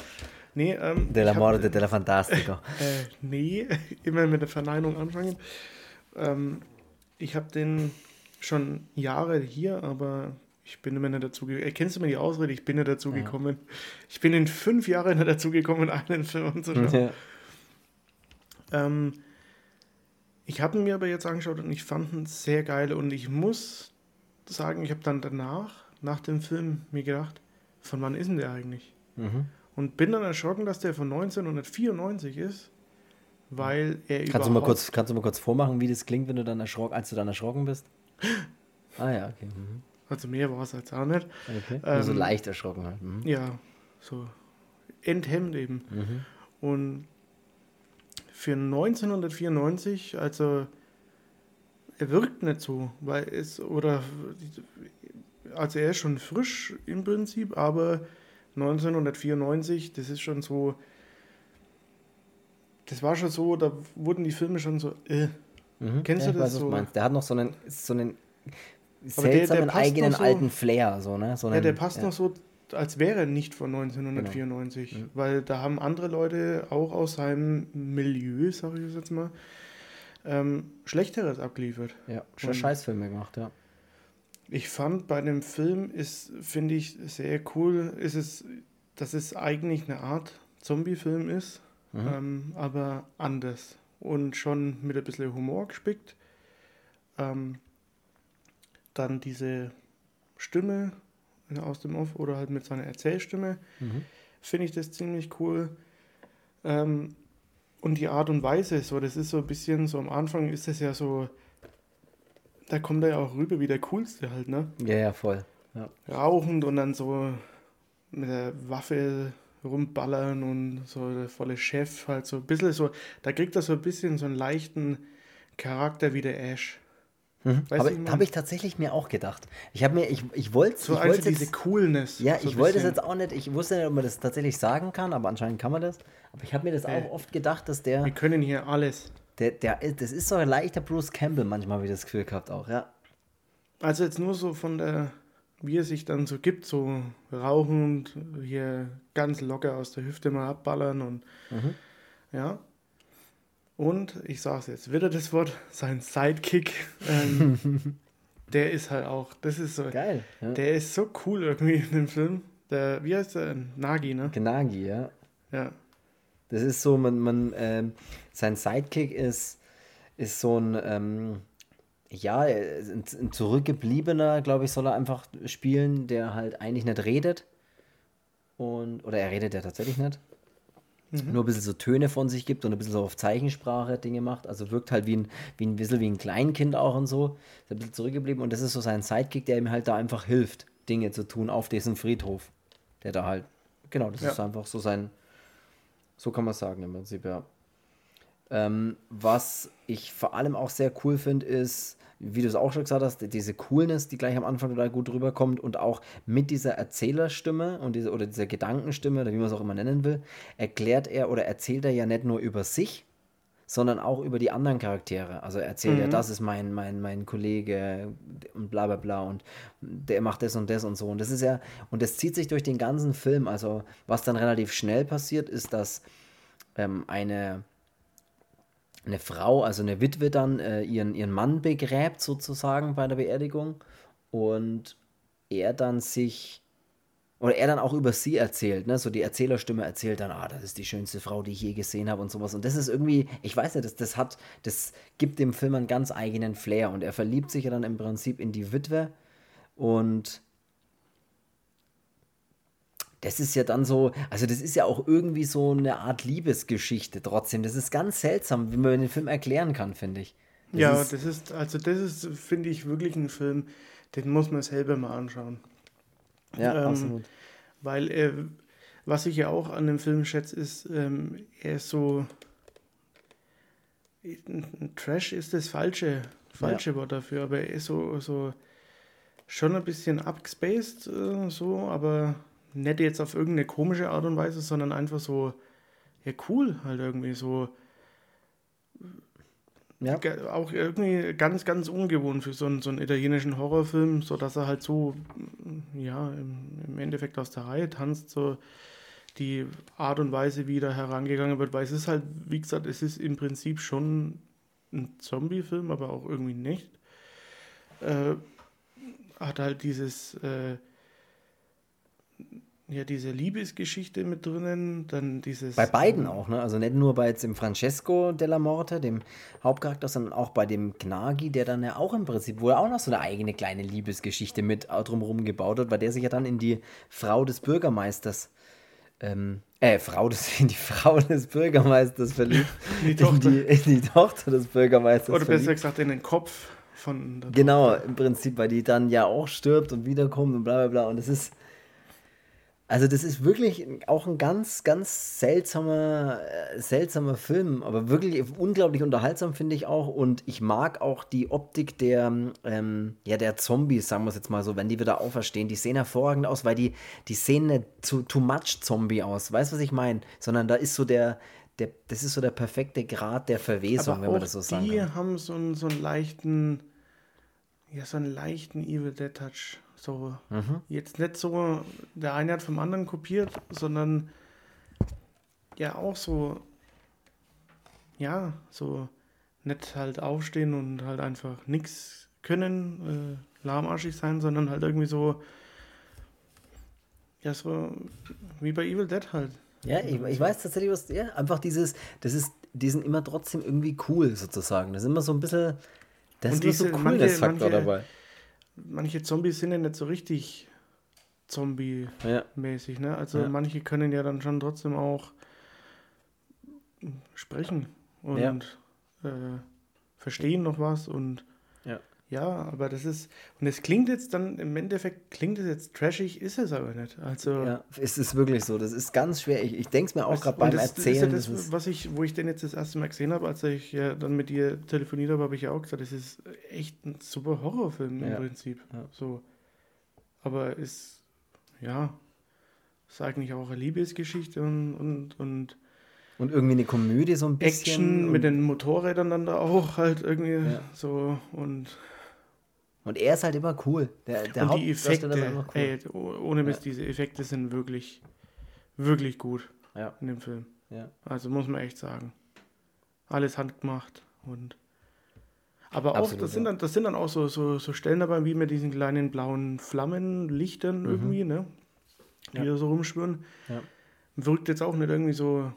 Nee, ähm, Della Morte della Fantastica. Äh, nee, immer mit der Verneinung anfangen. Ähm, ich habe den schon Jahre hier, aber ich bin immer nicht dazu gekommen. Erkennst du mir die Ausrede? Ich bin nicht dazu gekommen. Ich bin in fünf Jahren nicht dazu gekommen, einen Film anzuschauen. ja. Ähm, ich habe ihn mir aber jetzt angeschaut und ich fand ihn sehr geil. Und ich muss sagen, ich habe dann danach, nach dem Film, mir gedacht, von wann ist denn der eigentlich? Mhm. Und bin dann erschrocken, dass der von 1994 ist, weil er Kannst, du mal kurz, kannst du mal kurz vormachen, wie das klingt, wenn du dann erschrocken, als du dann erschrocken bist? Ah ja, okay. Mhm. Also mehr war es jetzt auch nicht. okay. Ähm, leicht erschrocken halt. Mhm. Ja, so enthemmt eben. Mhm. Und für 1994, also er wirkt nicht so, weil es, oder, also er ist schon frisch im Prinzip, aber 1994, das ist schon so, das war schon so, da wurden die Filme schon so, äh, Mhm. Kennst ja, du das weiß, so? Der hat noch so einen, so einen Aber der- der seltsamen eigenen so- alten Flair. So, ne? so Ja, einen, der passt ja. noch so, als wäre er nicht von 1994. Genau. Mhm. Weil da haben andere Leute auch aus seinem Milieu, sag ich jetzt mal, ähm, Schlechteres abgeliefert. Ja, schon Scheißfilme gemacht, ja. Ich fand bei dem Film ist, finde ich, sehr cool, ist es, dass es eigentlich eine Art Zombie-Film ist, Mhm. ähm, aber anders und schon mit ein bisschen Humor gespickt. Ähm, dann diese Stimme aus dem Off oder halt mit seiner Erzählstimme, Mhm. finde ich das ziemlich cool. Ähm, und die Art und Weise, so, das ist so ein bisschen, so am Anfang ist das ja so, da kommt er ja auch rüber wie der Coolste halt, ne? Ja, ja, voll. Ja. Rauchend und dann so mit der Waffe rumballern und so der volle Chef halt so ein bisschen so, da kriegt er so ein bisschen so einen leichten Charakter wie der Ash. Mhm. Habe man- hab ich tatsächlich mir auch gedacht. Ich habe mir, ich, ich wollte So ich diese jetzt, Coolness. Ja, so ich wollte es jetzt auch nicht, ich wusste nicht, ob man das tatsächlich sagen kann, aber anscheinend kann man das. Aber ich habe mir das Äh. auch oft gedacht, dass der, Wir können hier alles. Der, der, das ist so ein leichter Bruce Campbell manchmal, wie ich das Gefühl gehabt auch, ja. Also jetzt nur so von der, wie er sich dann so gibt, so rauchend, hier ganz locker aus der Hüfte mal abballern und Mhm. ja. Und ich sage es jetzt wieder das Wort, sein Sidekick, ähm, der ist halt auch, das ist so, Geil. Ja. der ist so cool irgendwie in dem Film. Der, wie heißt der? Nagi, ne? Genagi, ja. Ja. Das ist so, man, man, ähm, sein Sidekick ist, ist so ein, ähm, ja, ein, ein zurückgebliebener, glaube ich, soll er einfach spielen, der halt eigentlich nicht redet. Und, oder er redet ja tatsächlich nicht. Nur ein bisschen so Töne von sich gibt und ein bisschen so auf Zeichensprache Dinge macht. Also wirkt halt wie ein, wie ein bisschen wie ein Kleinkind auch und so. Ist ein bisschen zurückgeblieben und das ist so sein Sidekick, der ihm halt da einfach hilft, Dinge zu tun auf diesem Friedhof. der da halt, genau, das ja. ist einfach so sein, so kann man sagen im Prinzip, ja. Ähm, was ich vor allem auch sehr cool finde, ist, wie du es auch schon gesagt hast, diese Coolness, die gleich am Anfang total gut rüberkommt und auch mit dieser Erzählerstimme und diese, oder dieser Gedankenstimme, oder wie man es auch immer nennen will, erklärt er oder erzählt er ja nicht nur über sich, sondern auch über die anderen Charaktere. Also er erzählt mhm. ja, das ist mein, mein, mein Kollege und bla bla bla und der macht das und das und so. Und das ist ja, und das zieht sich durch den ganzen Film. Also was dann relativ schnell passiert, ist, dass ähm, eine eine Frau, also eine Witwe dann äh, ihren, ihren Mann begräbt sozusagen bei der Beerdigung und er dann sich oder er dann auch über sie erzählt, ne? So die Erzählerstimme erzählt dann, ah, das ist die schönste Frau, die ich je gesehen habe und sowas. Und das ist irgendwie, ich weiß nicht, das, das hat, das gibt dem Film einen ganz eigenen Flair. Und er verliebt sich ja dann im Prinzip in die Witwe und das ist ja dann so, also das ist ja auch irgendwie so eine Art Liebesgeschichte trotzdem. Das ist ganz seltsam, wie man den Film erklären kann, finde ich. Das ja, ist, das ist, also das ist, finde ich, wirklich ein Film, den muss man selber mal anschauen. Ja, ähm, absolut. Weil, äh, was ich ja auch an dem Film schätze, ist, ähm, er ist so, Trash ist das falsche, falsche ja. Wort dafür, aber er ist so, so schon ein bisschen abgespaced, äh, so, aber nicht jetzt auf irgendeine komische Art und Weise, sondern einfach so, ja, cool, halt irgendwie so. Ja. Auch irgendwie ganz, ganz ungewohnt für so einen, so einen italienischen Horrorfilm, so dass er halt so, ja, im, im Endeffekt aus der Reihe tanzt, so die Art und Weise, wie da herangegangen wird, weil es ist halt, wie gesagt, es ist im Prinzip schon ein Zombie-Film, aber auch irgendwie nicht. Äh, hat halt dieses, äh, ja, diese Liebesgeschichte mit drinnen, dann dieses. Bei beiden äh, auch, ne? Also nicht nur bei jetzt dem Francesco della Morte, dem Hauptcharakter, sondern auch bei dem Gnagi, der dann ja auch im Prinzip, wo er auch noch so eine eigene kleine Liebesgeschichte mit drumherum gebaut hat, weil der sich ja dann in die Frau des Bürgermeisters, ähm, äh, Frau des, in die Frau des Bürgermeisters verliebt. die Tochter. In die, in die Tochter des Bürgermeisters. Oder besser gesagt in den Kopf von der Genau, Tochter. im Prinzip, weil die dann ja auch stirbt und wiederkommt und bla bla bla. Und es ist also das ist wirklich auch ein ganz, ganz seltsamer, äh, seltsamer Film, aber wirklich unglaublich unterhaltsam finde ich auch und ich mag auch die Optik der, ähm, ja, der Zombies, sagen wir es jetzt mal so, wenn die wieder auferstehen, die sehen hervorragend aus, weil die, die sehen nicht zu too much Zombie aus, weißt du, was ich meine? Sondern da ist so der, der, das ist so der perfekte Grad der Verwesung, aber wenn man das so sagen die kann. Die haben so einen, so einen leichten, ja, so einen leichten Evil Dead Touch. So, mhm. jetzt nicht so, der eine hat vom anderen kopiert, sondern ja auch so, ja, so nicht halt aufstehen und halt einfach nichts können, äh, lahmarschig sein, sondern halt irgendwie so, ja, so wie bei Evil Dead halt. Ja, ich, ich weiß tatsächlich, was, ja, einfach dieses, das ist, die sind immer trotzdem irgendwie cool sozusagen. Das ist immer so ein bisschen, das und ist diese, so cool, das Faktor dabei manche Zombies sind ja nicht so richtig Zombie-mäßig, ne? Also ja. manche können ja dann schon trotzdem auch sprechen und ja. äh, verstehen noch was und ja. ja, aber das ist, und es klingt jetzt dann, im Endeffekt klingt es jetzt trashig, ist es aber nicht. Also, ja, es ist wirklich so, das ist ganz schwer. Ich, ich denke es mir auch gerade beim das, Erzählen. Das ist ja das, was ich, wo ich den jetzt das erste Mal gesehen habe, als ich ja dann mit dir telefoniert habe, habe ich ja auch gesagt, das ist echt ein super Horrorfilm im Prinzip. So. Aber ist, ja, ist eigentlich auch eine Liebesgeschichte und, und, und und irgendwie eine Komödie so ein bisschen. Action mit den Motorrädern dann da auch halt irgendwie ja. so und und er ist halt immer cool. Der, der und die Effekte, cool. ey, ohne Mist, ja. diese Effekte sind wirklich, wirklich gut ja. in dem Film. Ja. Also muss man echt sagen. Alles handgemacht und aber auch, Absolut, das, sind dann, das sind dann auch so, so, so Stellen dabei, wie mit diesen kleinen blauen Flammenlichtern mhm. irgendwie, ne? Die da so rumschwören. Ja. Wirkt jetzt auch nicht irgendwie so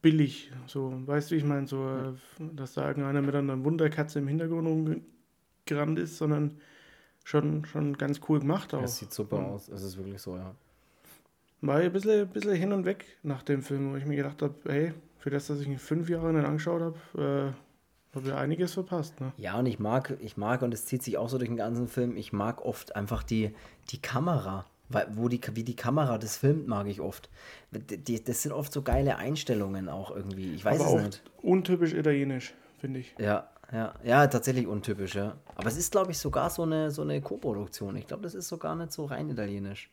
billig. So, weißt du, ich meine, so, dass da irgendeiner mit einer Wunderkatze im Hintergrund gerannt ist, sondern schon, schon ganz cool gemacht auch. Es sieht super ja. aus, es ist wirklich so, ja. War ein bisschen, bisschen hin und weg nach dem Film, wo ich mir gedacht habe, hey, für das, dass ich ihn fünf Jahre nicht angeschaut habe, äh, habe ich einiges verpasst. Ne? Ja, und ich mag, ich mag, und es zieht sich auch so durch den ganzen Film, ich mag oft einfach die, die Kamera wo die, wie die Kamera das filmt, mag ich oft. Die, das sind oft so geile Einstellungen auch irgendwie. Ich weiß Aber es auch nicht. untypisch italienisch, finde ich. Ja, ja, ja, tatsächlich untypisch, ja. Aber es ist, glaube ich, sogar so eine, so eine Co-Produktion. Ich glaube, das ist sogar nicht so rein italienisch.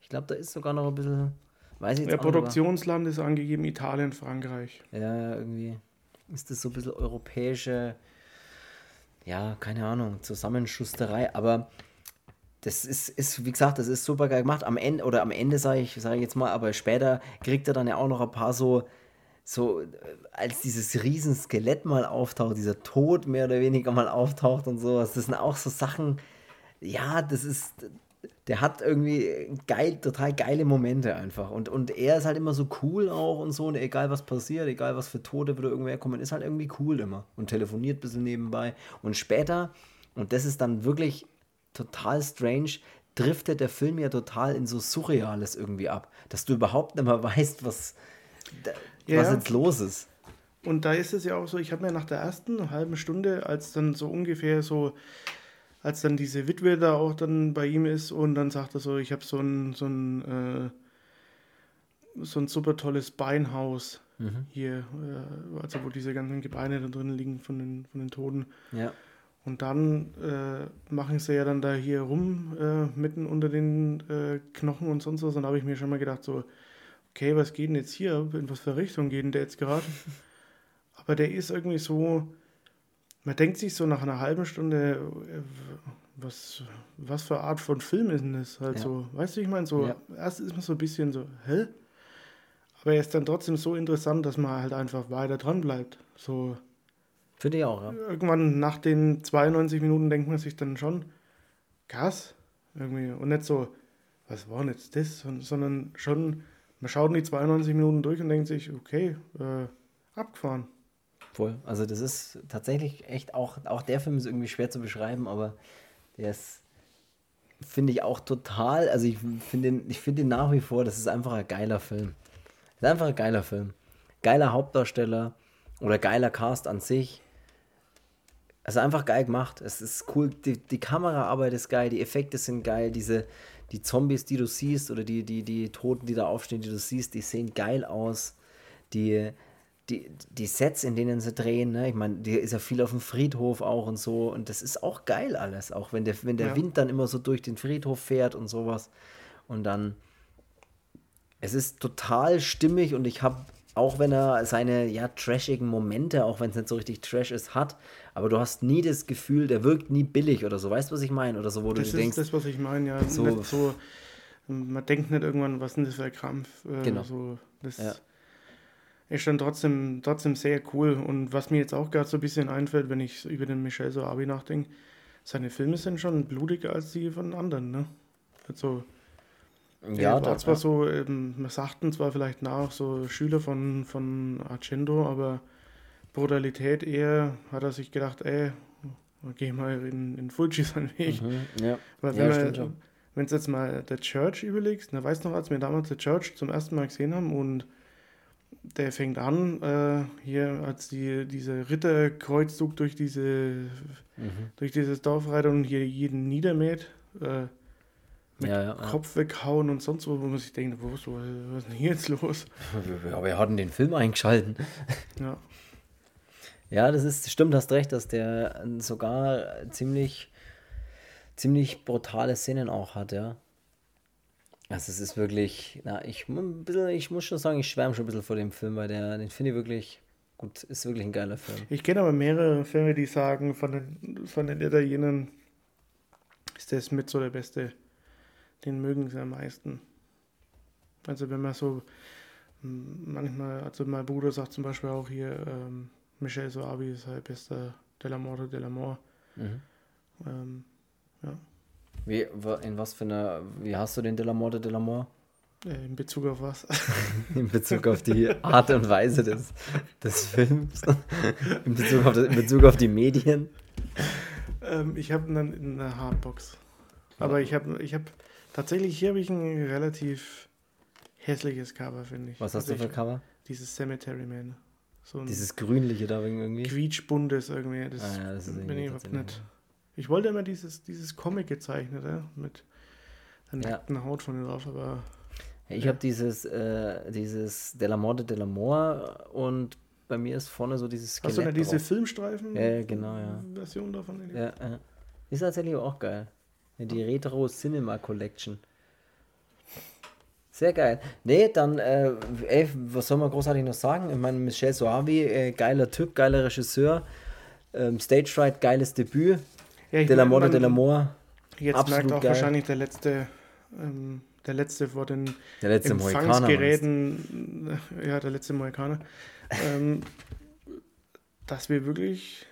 Ich glaube, da ist sogar noch ein bisschen. Weiß ich jetzt Der aber- Produktionsland ist angegeben Italien, Frankreich. Ja, ja, irgendwie ist das so ein bisschen europäische, ja, keine Ahnung, Zusammenschusterei, aber das ist, ist, wie gesagt, das ist super geil gemacht. Am Ende, oder am Ende sage ich, sage ich jetzt mal, aber später kriegt er dann ja auch noch ein paar so, so, äh, als dieses Riesenskelett mal auftaucht, dieser Tod mehr oder weniger mal auftaucht und sowas, das sind auch so Sachen, ja, das ist, der hat irgendwie geil, total geile Momente einfach. Und, und er ist halt immer so cool auch und so. Und egal was passiert, egal was für Tote wieder irgendwer kommen, ist halt irgendwie cool immer. Und telefoniert ein bisschen nebenbei. Und später, und das ist dann wirklich total strange, driftet der Film ja total in so Surreales irgendwie ab. Dass du überhaupt nicht mehr weißt, was, Ja, was jetzt los ist. Und da ist es ja auch so, ich habe mir nach der ersten halben Stunde, als dann so ungefähr so, als dann diese Witwe da auch dann bei ihm ist und dann sagt er so, ich habe so ein, so ein, äh, so ein super tolles Beinhaus hier, äh, also wo diese ganzen Gebeine da drin liegen von den, von den Toten. Ja. Und dann äh, machen sie ja dann da hier rum, äh, mitten unter den äh, Knochen und sonst was. Und da habe ich mir schon mal gedacht, so, okay, was geht denn jetzt hier? In was für Richtung geht denn der jetzt gerade? Aber der ist irgendwie so, man denkt sich so nach einer halben Stunde, äh, was, was für Art von Film ist denn das? Halt Ja. so, weißt du, ich meine, so, Ja. erst ist man so ein bisschen so, hä? Aber er ist dann trotzdem so interessant, dass man halt einfach weiter dran bleibt. So, Finde ich auch, ja. irgendwann nach den 92 Minuten denkt man sich dann schon, krass, irgendwie. Und nicht so, was war denn jetzt das? Son- Sondern schon, man schaut die 92 Minuten durch und denkt sich, okay, äh, abgefahren. Voll. Also das ist tatsächlich echt auch, auch der Film ist irgendwie schwer zu beschreiben, aber der ist, finde ich auch total, also ich finde ihn, ihn nach wie vor, das ist einfach ein geiler Film. Das ist einfach ein geiler Film. Geiler Hauptdarsteller oder geiler Cast an sich. Also einfach geil gemacht. Es ist cool, die, die Kameraarbeit ist geil, die Effekte sind geil, diese, die Zombies, die du siehst, oder die, die, die Toten, die da aufstehen, die du siehst, die sehen geil aus. Die, die, die Sets, in denen sie drehen, ne? ich meine, die ist ja viel auf dem Friedhof auch und so, und das ist auch geil alles, auch wenn der, wenn der Ja. Wind dann immer so durch den Friedhof fährt und sowas. Und dann, es ist total stimmig und ich habe, auch wenn er seine, ja, trashigen Momente, auch wenn es nicht so richtig trash ist, hat, aber du hast nie das Gefühl, der wirkt nie billig oder so, weißt du, was ich meine? Oder so, wo Das du ist denkst, das, was ich meine, ja. so- Nicht so, man denkt nicht irgendwann, was ist denn das für ein Krampf? Äh, Genau. So, das Ja. ist dann trotzdem, trotzdem sehr cool. Und was mir jetzt auch gerade so ein bisschen einfällt, wenn ich über den Michel Soavi nachdenke, seine Filme sind schon blutiger als die von anderen, ne? Also, ja, er war zwar so, ähm, man sagten zwar vielleicht nach, so Schüler von, von Argento, aber Brutalität eher hat er sich gedacht, ey, geh mal in, in Fuji seinen Weg. mhm, ja. Weil Ja, wenn stimmt man, schon. wenn du jetzt mal The Church überlegst, da weißt du noch, als wir damals The Church zum ersten Mal gesehen haben und der fängt an, äh, hier als die, diese Ritterkreuzzug durch diese Mhm. durch dieses Dorf reitet und hier jeden niedermäht, äh, mit Ja, ja, ja. Kopf weghauen und sonst wo, wo man sich denkt, wo ist, wo, was ist denn hier jetzt los? Ja, wir hatten den Film eingeschalten. Ja, Ja, das ist, stimmt, hast recht, dass der sogar ziemlich, ziemlich brutale Szenen auch hat, ja. Also es ist wirklich, na, ich, ich muss schon sagen, ich schwärme schon ein bisschen vor dem Film, weil der, den finde ich wirklich gut, ist wirklich ein geiler Film. ich kenne aber mehrere Filme, die sagen, von den, von den Italienern ist das mit so der beste. Den mögen sie am meisten. Also wenn man so manchmal, also mein Bruder sagt zum Beispiel auch hier, ähm, Michel Soavi ist halt bester Della Morte Della Mor. Mhm. Ähm, Wie, wa- in was für einer, wie hast du den De la Morte de l'Amour? äh, in Bezug auf was? In Bezug auf die Art und Weise des, des Films? In Bezug, auf das, in Bezug auf die Medien? Ähm, ich habe in einer Hardbox. Aber ich habe ich hab tatsächlich hier habe ich ein relativ hässliches Cover, finde ich. Was hast Also du für ich- Cover? Dieses Cemetery Man. So Dieses grünliche da irgendwie? quietschbuntes irgendwie. Das, Ah ja, das ist bin irgendwie ich überhaupt nicht. Ich wollte immer dieses, dieses Comic gezeichnet, ja, mit der nackten Haut von drauf, aber. Ich habe dieses, äh, dieses De la de und bei mir ist vorne so dieses Skelett Hast du denn diese Filmstreifen? Ja, genau, ja. Version davon? Ja, ja. Ist tatsächlich auch geil. Die Retro Cinema Collection. Sehr geil. Nee, dann, äh, ey, was soll man großartig noch sagen? Ich meine, Michel Soavi, äh, geiler Typ, geiler Regisseur. Ähm, Stage Fright, geiles Debüt. Ja, de la Morte de l'Amour. Jetzt merkt auch geil. wahrscheinlich der letzte, ähm, der letzte vor den der letzte Empfangsgeräten, ja, der letzte Mohikaner, ähm, dass wir wirklich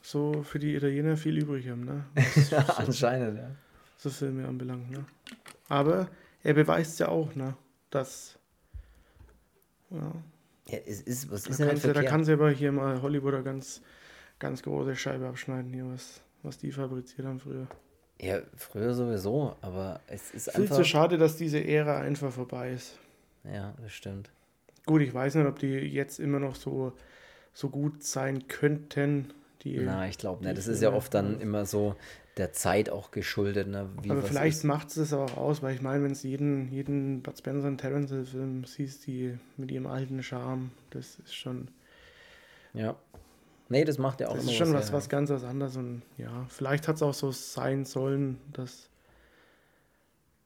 so für die Italiener viel übrig haben. Ne? ja, so, anscheinend, ja. So Filme anbelangt. Ne? Aber er beweist ja auch, ne, dass. Ja. Ja, es ist, was ist da, kannst ja, da kann sie aber hier mal Hollywooder ganz, ganz große Scheibe abschneiden, hier, was, was die fabriziert haben früher. Ja, früher sowieso, aber es ist einfach... Viel zu schade, dass diese Ära einfach vorbei ist. Ja, das stimmt. Gut, ich weiß nicht, ob die jetzt immer noch so, so gut sein könnten. Die, Na, ich glaube nicht. Das ist ja oft dann immer so, der Zeit auch geschuldet. Ne? Wie Aber vielleicht macht es das auch aus, weil ich meine, wenn es jeden, jeden Bud Spencer und Terence Film siehst, die mit ihrem alten Charme, das ist schon. Ja. Nee, das macht ja auch das ist schon was, was, was ganz was anderes und ja, vielleicht hat es auch so sein sollen, dass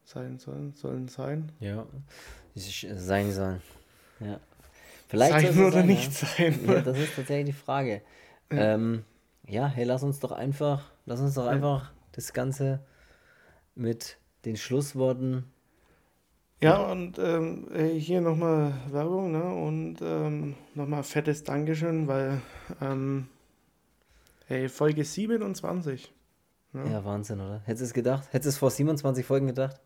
sein sollen, sollen sein. Ja, sein sollen. Ja. Vielleicht sein oder sein, nicht ja. sein. Ja, das ist tatsächlich die Frage. Ja. Ähm, ja, hey, lass uns doch einfach Lass uns doch einfach das Ganze mit den Schlussworten. Ja, und ähm, hier nochmal Werbung ne? und ähm, nochmal fettes Dankeschön, weil ähm, hey, Folge 27. Ne? Ja, Wahnsinn, oder? Hättest du es gedacht? Hättest du es vor 27 Folgen gedacht?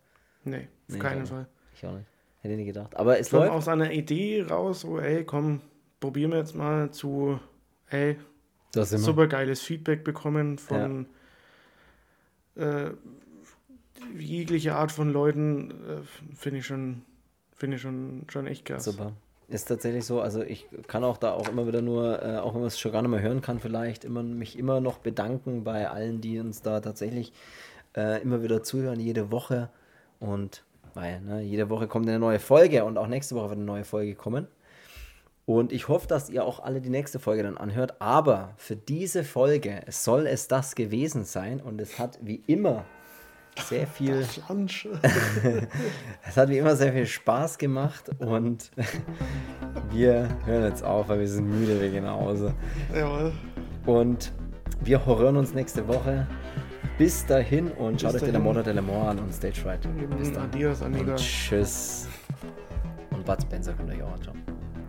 Nee, auf nee, keinen Fall. Ich auch nicht. Hätte ich nicht gedacht. Aber es läuft. aus einer Idee raus, so, ey, komm, probieren wir jetzt mal zu, ey, super geiles Feedback bekommen von ja. äh, jeglicher Art von Leuten, äh, finde ich schon, finde ich schon, schon echt krass. Super. Ist tatsächlich so, also ich kann auch da auch immer wieder nur, äh, auch wenn man es schon gar nicht mehr hören kann, vielleicht immer mich immer noch bedanken bei allen, die uns da tatsächlich äh, immer wieder zuhören, jede Woche. Und weil, ne, jede Woche kommt eine neue Folge und auch nächste Woche wird eine neue Folge kommen. Und ich hoffe, dass ihr auch alle die nächste Folge dann anhört. Aber für diese Folge soll es das gewesen sein. Und es hat wie immer sehr viel. es hat wie immer sehr viel Spaß gemacht. Und wir hören jetzt auf, weil wir sind müde, wir gehen nach Hause. Jawohl. Und wir hören uns nächste Woche. Bis dahin und Bis schaut euch den Motor de Mans an und Stage Fright. Bis dann. Adios, amiga. Und tschüss. Und Bud Spencer könnt ihr euch auch anschauen.